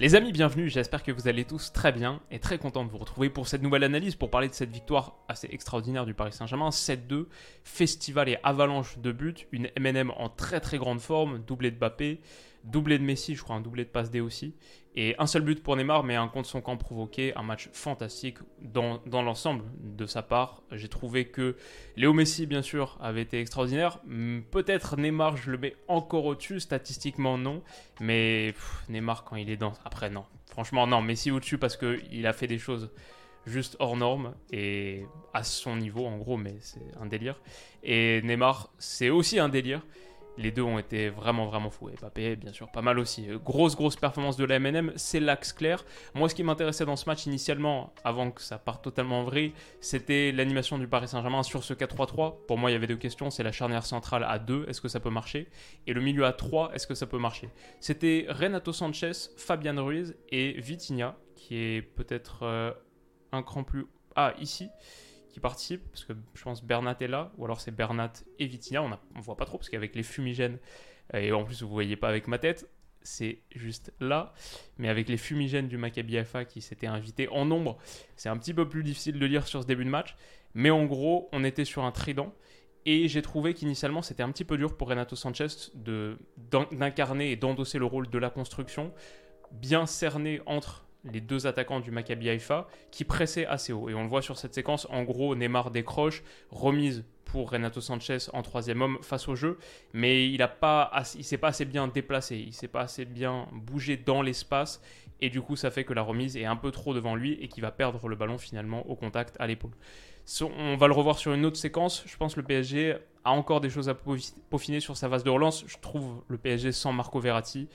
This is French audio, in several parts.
Les amis, bienvenue. J'espère que vous allez tous très bien et très content de vous retrouver pour cette nouvelle analyse pour parler de cette victoire assez extraordinaire du Paris Saint-Germain. 7-2, festival et avalanche de buts. Une MNM en très très grande forme, doublé de Bappé, doublé de Messi, je crois un doublé de passe D aussi. Et un seul but pour Neymar, mais un contre son camp provoqué, un match fantastique dans, dans l'ensemble de sa part. J'ai trouvé que Léo Messi, bien sûr, avait été extraordinaire. Peut-être Neymar, je le mets encore au-dessus, statistiquement non. Mais Neymar, quand il est dans... Après, non. Franchement, non. Messi au-dessus parce qu'il a fait des choses juste hors normes et à son niveau, en gros, mais c'est un délire. Et Neymar, c'est aussi un délire. Les deux ont été vraiment vraiment fous. Et Mbappé, bien sûr, pas mal aussi. Grosse grosse performance de la MNM, c'est l'axe clair. Moi, ce qui m'intéressait dans ce match initialement, avant que ça parte totalement en vrille, c'était l'animation du Paris Saint-Germain sur ce 4-3-3. Pour moi, il y avait deux questions. C'est la charnière centrale à 2, est-ce que ça peut marcher? Et le milieu à 3, est-ce que ça peut marcher? C'était Renato Sanchez, Fabian Ruiz et Vitinha, qui est peut-être euh, un cran plus... Ah, ici qui participe, parce que je pense Bernat est là, ou alors c'est Bernat et Vitinha, on ne voit pas trop, parce qu'avec les fumigènes, euh, et en plus vous ne voyez pas avec ma tête, c'est juste là, mais avec les fumigènes du Maccabi Haifa qui s'étaient invités en nombre, c'est un petit peu plus difficile de lire sur ce début de match, mais en gros, on était sur un trident, et j'ai trouvé qu'initialement c'était un petit peu dur pour Renato Sanchez d'incarner et d'endosser le rôle de la construction, bien cerné entre les deux attaquants du Maccabi Haïfa qui pressaient assez haut. Et on le voit sur cette séquence, en gros, Neymar décroche, remise pour Renato Sanchez en troisième homme face au jeu, mais il il s'est pas assez bien déplacé, il s'est pas assez bien bougé dans l'espace, et du coup ça fait que la remise est un peu trop devant lui et qu'il va perdre le ballon finalement au contact à l'épaule. On va le revoir sur une autre séquence. Je pense que le PSG a encore des choses à peaufi- peaufiner sur sa vase de relance. Je trouve le PSG sans Marco Verratti,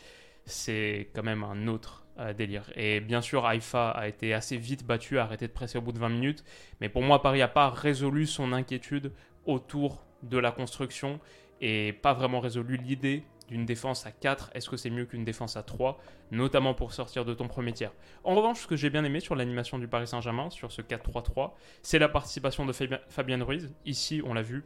c'est quand même un autre euh, délire. Et bien sûr, Haïfa a été assez vite battu, a arrêté de presser au bout de 20 minutes. Mais pour moi, Paris n'a pas résolu son inquiétude autour de la construction et pas vraiment résolu l'idée d'une défense à 4. Est-ce que c'est mieux qu'une défense à 3 Notamment pour sortir de ton premier tiers? En revanche, ce que j'ai bien aimé sur l'animation du Paris Saint-Germain, sur ce 4-3-3, c'est la participation de Fabien, Ruiz. Ici, on l'a vu,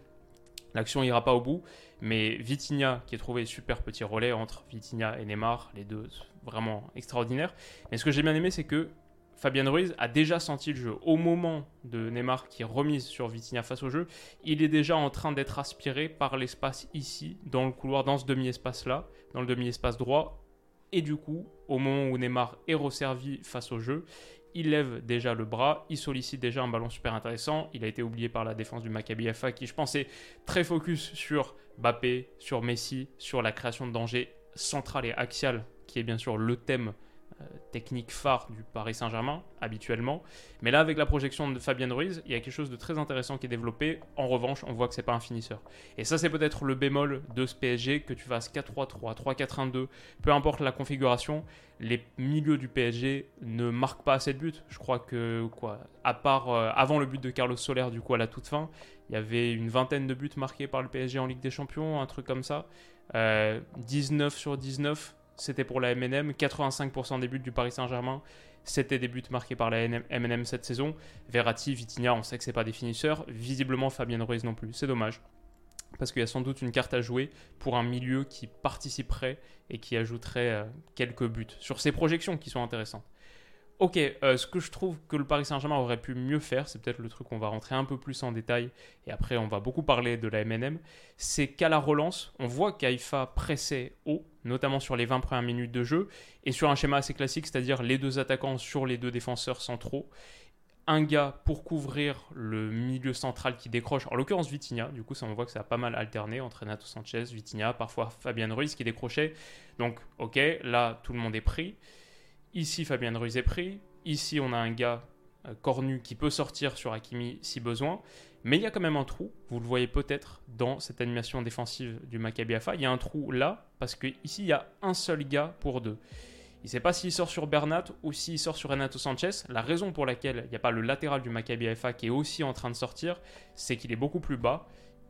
L'action ira pas au bout, mais Vitinha qui est trouvé super petit relais entre Vitinha et Neymar, les deux vraiment extraordinaires. Mais ce que j'ai bien aimé, c'est que Fabien Ruiz a déjà senti le jeu. Au moment de Neymar qui est remise sur Vitinha face au jeu, il est déjà en train d'être aspiré par l'espace ici, dans le couloir, dans ce demi-espace-là, dans le demi-espace droit. Et du coup, au moment où Neymar est resservi face au jeu, il lève déjà le bras, il sollicite déjà un ballon super intéressant. Il a été oublié par la défense du Maccabi Haifa qui, je pense, est très focus sur Bappé, sur Messi, sur la création de danger centrale et axiale, qui est bien sûr le thème technique phare du Paris Saint-Germain habituellement. Mais là, avec la projection de Fabien Ruiz, il y a quelque chose de très intéressant qui est développé. En revanche, on voit que c'est pas un finisseur. Et ça, c'est peut-être le bémol de ce PSG, que tu fasses 4-3-3, 3-4-1-2, peu importe la configuration, les milieux du PSG ne marquent pas assez de buts. Je crois que, quoi, à part euh, avant le but de Carlos Soler, du coup, à la toute fin, il y avait une vingtaine de buts marqués par le PSG en Ligue des Champions, un truc comme ça. Euh, 19 sur 19, c'était pour la MNM. 85% des buts du Paris Saint-Germain, c'était des buts marqués par la NM MNM cette saison. Verratti, Vitinha, on sait que c'est pas des finisseurs. Visiblement, Fabien Ruiz non plus. C'est dommage. Parce qu'il y a sans doute une carte à jouer pour un milieu qui participerait et qui ajouterait euh, quelques buts sur ces projections qui sont intéressantes. Ok, euh, ce que je trouve que le Paris Saint-Germain aurait pu mieux faire, c'est peut-être le truc qu'on va rentrer un peu plus en détail, et après on va beaucoup parler de la MNM, c'est qu'à la relance, on voit qu'Aïfa pressait haut, notamment sur les 20 premières minutes de jeu, et sur un schéma assez classique, c'est-à-dire les deux attaquants sur les deux défenseurs centraux, un gars pour couvrir le milieu central qui décroche, en l'occurrence Vitinha, du coup ça on voit que ça a pas mal alterné entre Sanchez, Vitinha, parfois Fabien Ruiz qui décrochait, donc ok, là tout le monde est pris, Ici, Fabien Ruiz est pris. Ici, on a un gars cornu qui peut sortir sur Hakimi si besoin. Mais il y a quand même un trou, vous le voyez peut-être dans cette animation défensive du Maccabi Haifa. Il y a un trou là, parce qu'ici il y a un seul gars pour deux. Il ne sait pas s'il sort sur Bernat ou s'il sort sur Renato Sanchez. La raison pour laquelle il n'y a pas le latéral du Maccabi Haifa qui est aussi en train de sortir, c'est qu'il est beaucoup plus bas,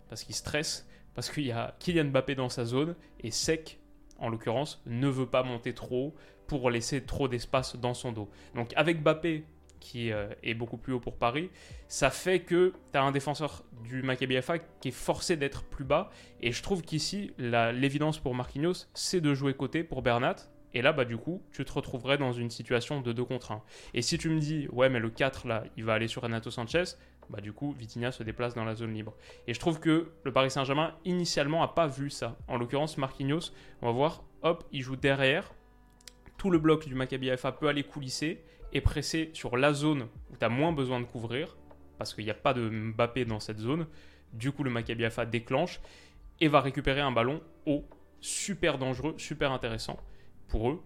parce qu'il stresse, parce qu'il y a Kylian Mbappé dans sa zone, et Sec, en l'occurrence, ne veut pas monter trop pour laisser trop d'espace dans son dos. Donc avec Mbappé qui euh, est beaucoup plus haut pour Paris, ça fait que tu as un défenseur du Maccabi Haifa qui est forcé d'être plus bas. Et je trouve qu'ici, l'évidence pour Marquinhos, c'est de jouer côté pour Bernat. Et là, bah, du coup, tu te retrouverais dans une situation de 2 contre 1. Et si tu me dis, ouais, mais le 4, là, il va aller sur Renato Sanchez, bah, du coup, Vitinha se déplace dans la zone libre. Et je trouve que le Paris Saint-Germain, initialement, n'a pas vu ça. En l'occurrence, Marquinhos, on va voir, hop, il joue derrière. Tout le bloc du Maccabi Haifa peut aller coulisser et presser sur la zone où tu as moins besoin de couvrir, parce qu'il n'y a pas de Mbappé dans cette zone. Du coup, le Maccabi déclenche et va récupérer un ballon haut, super dangereux, super intéressant pour eux.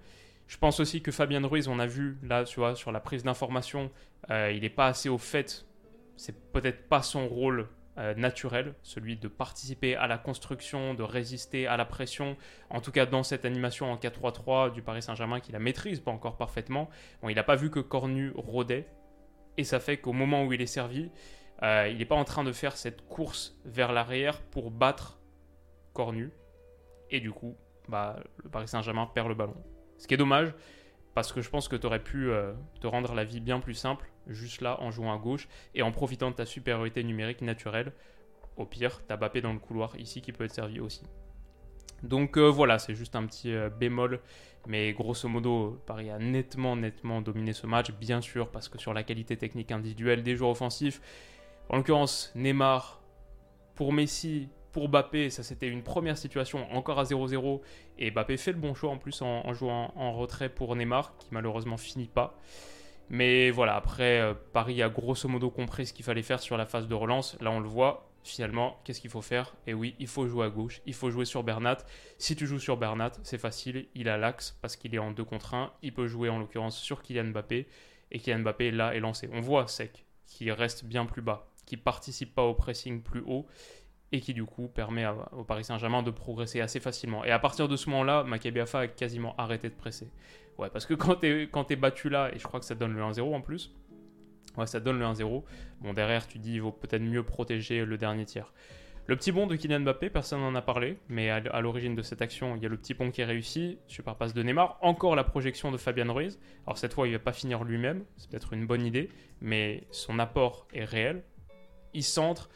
Je pense aussi que Fabien Ruiz, on a vu là, tu vois, sur la prise d'information, euh, il n'est pas assez au fait. C'est peut-être pas son rôle euh, naturel, celui de participer à la construction, de résister à la pression. En tout cas, dans cette animation en 4-3-3 du Paris Saint-Germain, qu'il la maîtrise pas encore parfaitement. Bon, il n'a pas vu que Cornu rôdait, et ça fait qu'au moment où il est servi, euh, il n'est pas en train de faire cette course vers l'arrière pour battre Cornu. Et du coup, bah, le Paris Saint-Germain perd le ballon. Ce qui est dommage, parce que je pense que tu aurais pu euh, te rendre la vie bien plus simple, juste là, en jouant à gauche, et en profitant de ta supériorité numérique naturelle. Au pire, t'as Bappé dans le couloir ici qui peut être servi aussi. Donc euh, voilà, c'est juste un petit euh, bémol. Mais grosso modo, Paris a nettement, nettement dominé ce match, bien sûr, parce que sur la qualité technique individuelle des joueurs offensifs, en l'occurrence Neymar, pour Messi, pour Bappé, ça c'était une première situation encore à 0-0 et Bappé fait le bon choix en plus en, jouant en retrait pour Neymar qui malheureusement finit pas. Mais voilà, après euh, Paris a grosso modo compris ce qu'il fallait faire sur la phase de relance. Là on le voit, finalement, qu'est-ce qu'il faut faire? Et oui, il faut jouer à gauche, il faut jouer sur Bernat. Si tu joues sur Bernat, c'est facile, il a l'axe parce qu'il est en 2 contre 1. Il peut jouer en l'occurrence sur Kylian Mbappé et Kylian Mbappé là est lancé. On voit Sec qui reste bien plus bas, qui participe pas au pressing plus haut et qui du coup permet au Paris Saint-Germain de progresser assez facilement. Et à partir de ce moment-là, Maccabi a quasiment arrêté de presser. Ouais, parce que quand tu es, battu là, et je crois que ça donne le 1-0 en plus, ouais, ça donne le 1-0. Bon, derrière, tu dis, il vaut peut-être mieux protéger le dernier tiers. Le petit bond de Kylian Mbappé, personne n'en a parlé, mais à, l'origine de cette action, il y a le petit pont qui est réussi, super passe de Neymar, encore la projection de Fabian Ruiz. Alors cette fois, il ne va pas finir lui-même, c'est peut-être une bonne idée, mais son apport est réel. Il centre,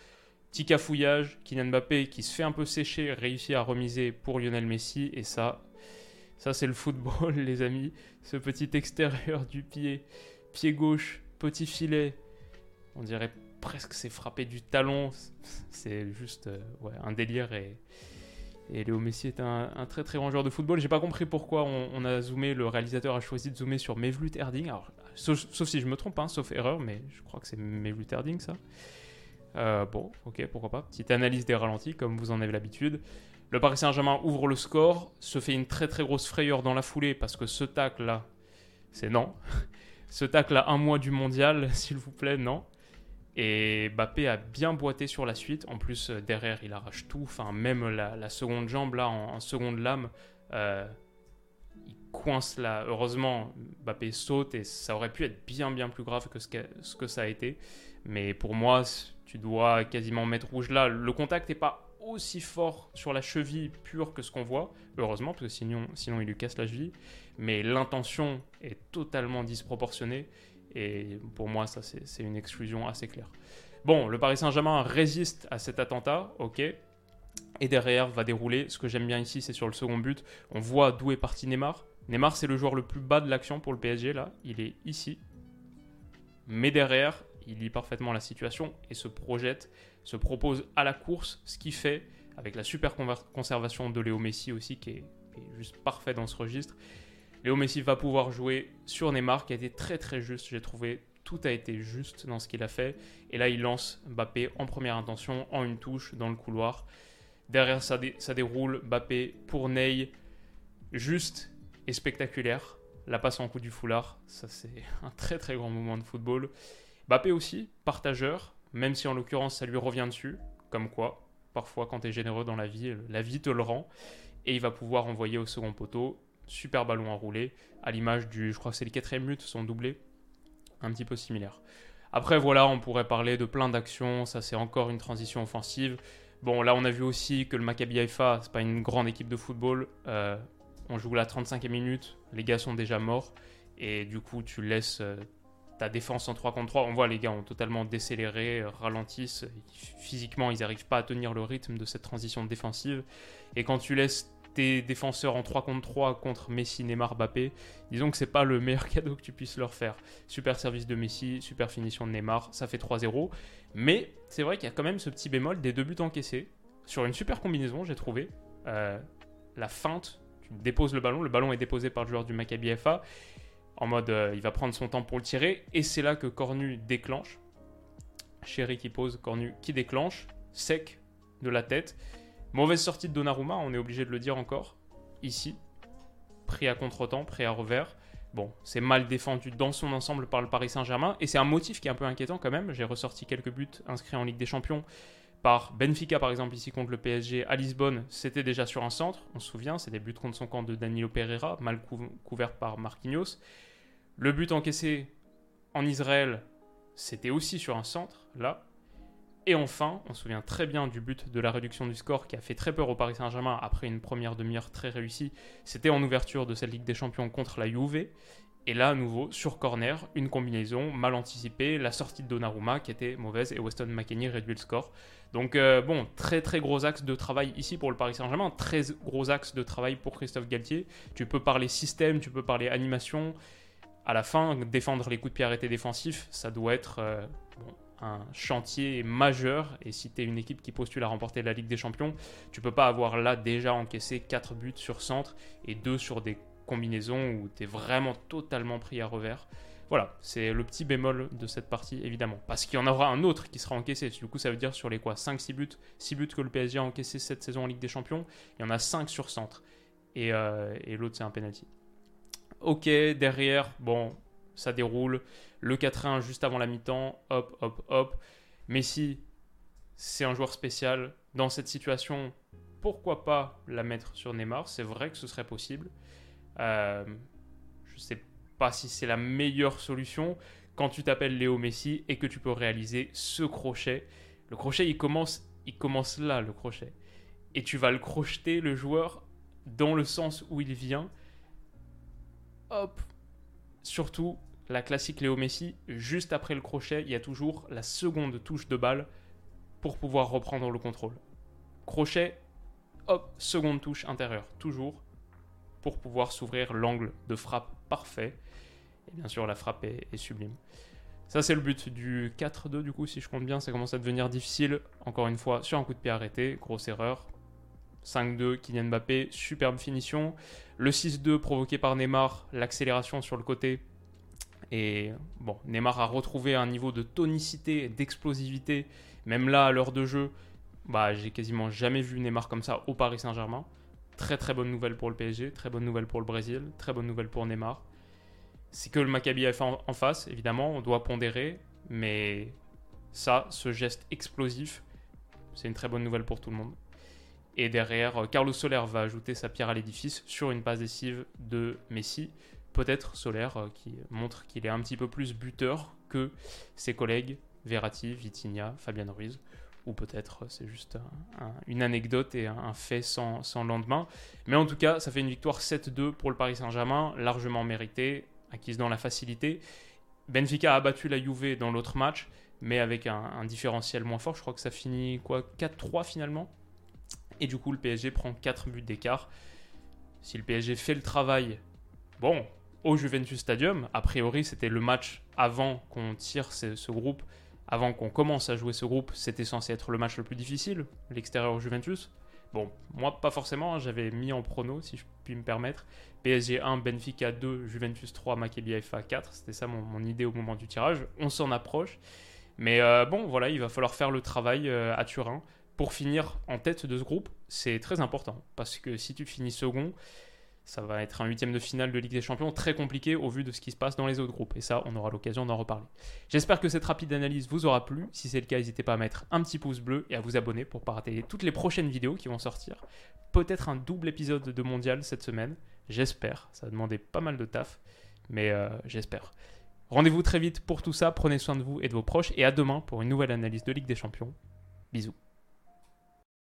Petit cafouillage, Kylian Mbappé qui se fait un peu sécher, réussit à remiser pour Lionel Messi. Et ça, ça c'est le football, les amis. Ce petit extérieur du pied, pied gauche, petit filet. On dirait presque c'est frappé du talon. C'est juste euh, un délire. Et, Léo Messi est un, très très grand joueur de football. J'ai pas compris pourquoi on, a zoomé, le réalisateur a choisi de zoomer sur Mevlut Erding. Alors, sauf, si je me trompe, hein, sauf erreur, mais je crois que c'est Mevlut Erding ça. Euh, bon, ok, pourquoi pas. Petite analyse des ralentis, comme vous en avez l'habitude. Le Paris Saint-Germain ouvre le score, se fait une très très grosse frayeur dans la foulée parce que ce tacle là, c'est non. ce tacle là, un mois du mondial, s'il vous plaît, non. Et Bappé a bien boité sur la suite. En plus, euh, derrière, il arrache tout. Enfin, même la, seconde jambe là, en, seconde lame, euh, il coince là. Heureusement, Bappé saute et ça aurait pu être bien bien plus grave que, ce que ça a été. Mais pour moi, tu dois quasiment mettre rouge là. Le contact n'est pas aussi fort sur la cheville pure que ce qu'on voit, heureusement, parce que sinon, sinon il lui casse la cheville. Mais l'intention est totalement disproportionnée. Et pour moi, ça, c'est une exclusion assez claire. Bon, le Paris Saint-Germain résiste à cet attentat, ok. Et derrière va dérouler. Ce que j'aime bien ici, c'est sur le second but. On voit d'où est parti Neymar. Neymar, c'est le joueur le plus bas de l'action pour le PSG, là. Il est ici. Mais derrière, il lit parfaitement la situation et se projette, se propose à la course, ce qui fait, avec la super conservation de Léo Messi aussi, qui est, juste parfait dans ce registre, Léo Messi va pouvoir jouer sur Neymar, qui a été très très juste, j'ai trouvé tout a été juste dans ce qu'il a fait. Et là, il lance Mbappé en première intention, en une touche, dans le couloir. Derrière, ça, ça déroule Mbappé pour Ney, juste et spectaculaire. La passe en coup du foulard, ça c'est un très très grand moment de football. Bappé aussi, partageur, même si en l'occurrence ça lui revient dessus, comme quoi, parfois quand tu es généreux dans la vie, la vie te le rend, et il va pouvoir envoyer au second poteau, super ballon à rouler, à l'image du, je crois que c'est le quatrième but, son doublé, un petit peu similaire. Après voilà, on pourrait parler de plein d'actions, ça c'est encore une transition offensive. Bon là on a vu aussi que le Maccabi Haifa, c'est pas une grande équipe de football, euh, on joue la 35e minute, les gars sont déjà morts, et du coup tu laisses euh, ta défense en 3 contre 3, on voit les gars ont totalement décéléré, euh, ralentissent, physiquement ils n'arrivent pas à tenir le rythme de cette transition défensive, et quand tu laisses tes défenseurs en 3 contre 3 contre Messi, Neymar, Mbappé, disons que c'est pas le meilleur cadeau que tu puisses leur faire. Super service de Messi, super finition de Neymar, ça fait 3-0, mais c'est vrai qu'il y a quand même ce petit bémol des deux buts encaissés, sur une super combinaison j'ai trouvé, euh, la feinte, tu déposes le ballon, le ballon est déposé par le joueur du Maccabi FA, en mode euh, il va prendre son temps pour le tirer, et c'est là que Cornu déclenche. Chéri qui pose, Cornu qui déclenche, sec de la tête. Mauvaise sortie de Donnarumma, on est obligé de le dire encore, ici. Pris à contre-temps, pris à revers. Bon, c'est mal défendu dans son ensemble par le Paris Saint-Germain, et c'est un motif qui est un peu inquiétant quand même. J'ai ressorti quelques buts inscrits en Ligue des Champions par Benfica par exemple ici contre le PSG à Lisbonne, c'était déjà sur un centre, on se souvient, c'est des buts contre son camp de Danilo Pereira, mal couvert par Marquinhos. Le but encaissé en Israël, c'était aussi sur un centre, là. Et enfin, on se souvient très bien du but de la réduction du score qui a fait très peur au Paris Saint-Germain après une première demi-heure très réussie. C'était en ouverture de cette Ligue des Champions contre la Juve. Et là, à nouveau, sur corner, une combinaison mal anticipée, la sortie de Donnarumma qui était mauvaise et Weston McKennie réduit le score. Donc, euh, bon, très très gros axe de travail ici pour le Paris Saint-Germain, très gros axe de travail pour Christophe Galtier. Tu peux parler système, tu peux parler animation. À la fin, défendre les coups de pied arrêtés défensifs, ça doit être euh, un chantier majeur. Et si tu une équipe qui postule à remporter la Ligue des Champions, tu peux pas avoir là déjà encaissé 4 buts sur centre et 2 sur des combinaison où tu es vraiment totalement pris à revers. Voilà, c'est le petit bémol de cette partie, évidemment. Parce qu'il y en aura un autre qui sera encaissé. Du coup, ça veut dire sur les quoi? 5-6 buts? 6 buts que le PSG a encaissé cette saison en Ligue des Champions, il y en a 5 sur centre. Et, euh, et l'autre, c'est un penalty. Ok, derrière, bon, ça déroule. Le 4-1 juste avant la mi-temps, hop, hop, hop. Messi, c'est un joueur spécial. Dans cette situation, pourquoi pas la mettre sur Neymar? C'est vrai que ce serait possible. Euh, je ne sais pas si c'est la meilleure solution quand tu t'appelles Léo Messi et que tu peux réaliser ce crochet. Le crochet, il commence, il commence là, le crochet. Et tu vas le crocheter, le joueur, dans le sens où il vient. Hop. Surtout, la classique Léo Messi, juste après le crochet, il y a toujours la seconde touche de balle pour pouvoir reprendre le contrôle. Crochet, hop, seconde touche intérieure, toujours pour pouvoir s'ouvrir l'angle de frappe parfait. Et bien sûr, la frappe est, sublime. Ça, c'est le but du 4-2, du coup, si je compte bien, ça commence à devenir difficile. Encore une fois, sur un coup de pied arrêté, grosse erreur. 5-2, Kylian Mbappé, superbe finition. Le 6-2 provoqué par Neymar, l'accélération sur le côté. Et bon, Neymar a retrouvé un niveau de tonicité, d'explosivité. Même là, à l'heure de jeu, bah, j'ai quasiment jamais vu Neymar comme ça au Paris Saint-Germain. Très très bonne nouvelle pour le PSG, très bonne nouvelle pour le Brésil, très bonne nouvelle pour Neymar. C'est que le Maccabi a fait en, face, évidemment, on doit pondérer, mais ça, ce geste explosif, c'est une très bonne nouvelle pour tout le monde. Et derrière, euh, Carlos Soler va ajouter sa pierre à l'édifice sur une passe décisive de Messi. Peut-être Soler euh, qui montre qu'il est un petit peu plus buteur que ses collègues Verratti, Vitinha, Fabian Ruiz ou peut-être c'est juste une anecdote et un, fait sans, lendemain. Mais en tout cas, ça fait une victoire 7-2 pour le Paris Saint-Germain, largement méritée, acquise dans la facilité. Benfica a battu la Juve dans l'autre match, mais avec un, différentiel moins fort. Je crois que ça finit quoi 4-3 finalement? Et du coup, le PSG prend 4 buts d'écart. Si le PSG fait le travail, bon, au Juventus Stadium, a priori c'était le match avant qu'on tire ce groupe avant qu'on commence à jouer ce groupe, c'était censé être le match le plus difficile, l'extérieur Juventus. Bon, moi pas forcément, hein, j'avais mis en prono, si je puis me permettre. PSG 1, Benfica 2, Juventus 3, Maccabi FA 4. C'était ça mon, idée au moment du tirage. On s'en approche. Mais euh, bon, voilà, il va falloir faire le travail euh, à Turin pour finir en tête de ce groupe. C'est très important parce que si tu finis second, Ça va être un huitième de finale de Ligue des Champions très compliqué au vu de ce qui se passe dans les autres groupes. Et ça, on aura l'occasion d'en reparler. J'espère que cette rapide analyse vous aura plu. Si c'est le cas, n'hésitez pas à mettre un petit pouce bleu et à vous abonner pour ne pas rater toutes les prochaines vidéos qui vont sortir. Peut-être un double épisode de Mondial cette semaine. J'espère. Ça va demander pas mal de taf. Mais euh, j'espère. Rendez-vous très vite pour tout ça. Prenez soin de vous et de vos proches. Et à demain pour une nouvelle analyse de Ligue des Champions. Bisous.